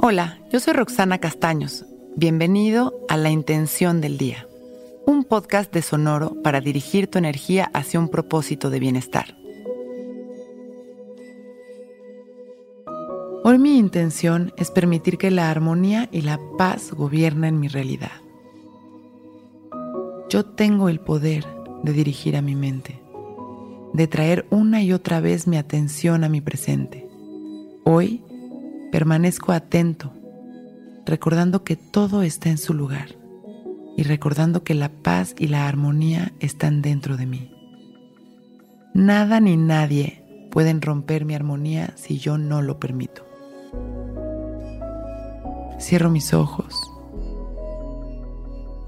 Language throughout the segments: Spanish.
Hola, yo soy Roxana Castaños. Bienvenido a La Intención del Día, un podcast de Sonoro para dirigir tu energía hacia un propósito de bienestar. Hoy mi intención es permitir que la armonía y la paz gobiernen mi realidad. Yo tengo el poder de dirigir a mi mente, de traer una y otra vez mi atención a mi presente. Hoy Permanezco atento, recordando que todo está en su lugar y recordando que la paz y la armonía están dentro de mí. Nada ni nadie pueden romper mi armonía si yo no lo permito. Cierro mis ojos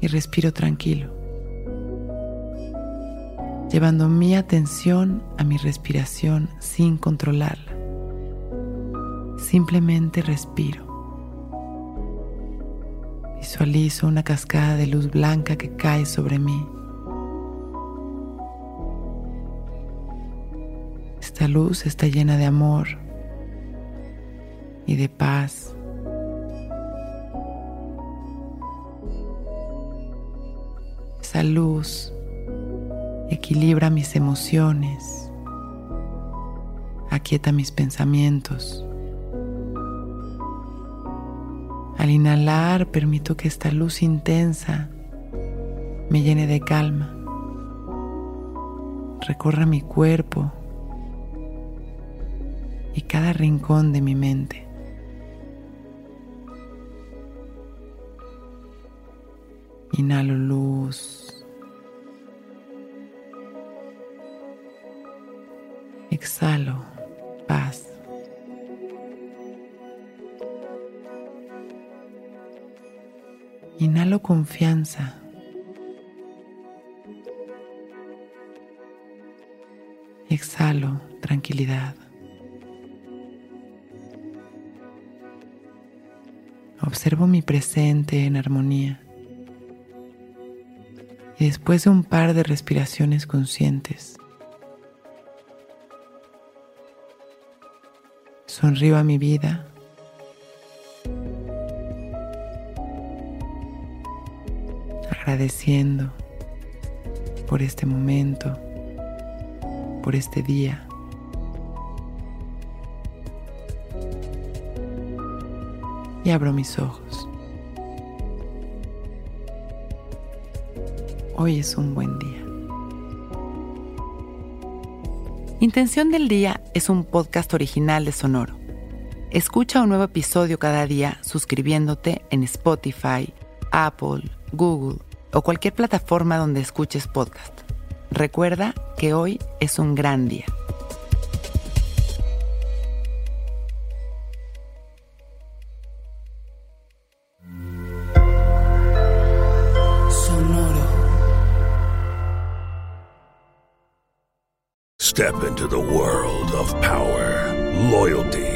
y respiro tranquilo, llevando mi atención a mi respiración sin controlarla. Simplemente respiro. Visualizo una cascada de luz blanca que cae sobre mí. Esta luz está llena de amor y de paz. Esa luz equilibra mis emociones, aquieta mis pensamientos. Al inhalar permito que esta luz intensa me llene de calma, recorra mi cuerpo y cada rincón de mi mente. Inhalo luz. Exhalo paz. Inhalo confianza. Exhalo tranquilidad. Observo mi presente en armonía. Y después de un par de respiraciones conscientes, sonrío a mi vida agradeciendo por este momento, por este día. Y abro mis ojos. Hoy es un buen día. Intención del Día es un podcast original de Sonoro. Escucha un nuevo episodio cada día suscribiéndote en Spotify, Apple, Google o cualquier plataforma donde escuches podcast. Recuerda que hoy es un gran día. Sonoro. Step into the world of power, loyalty,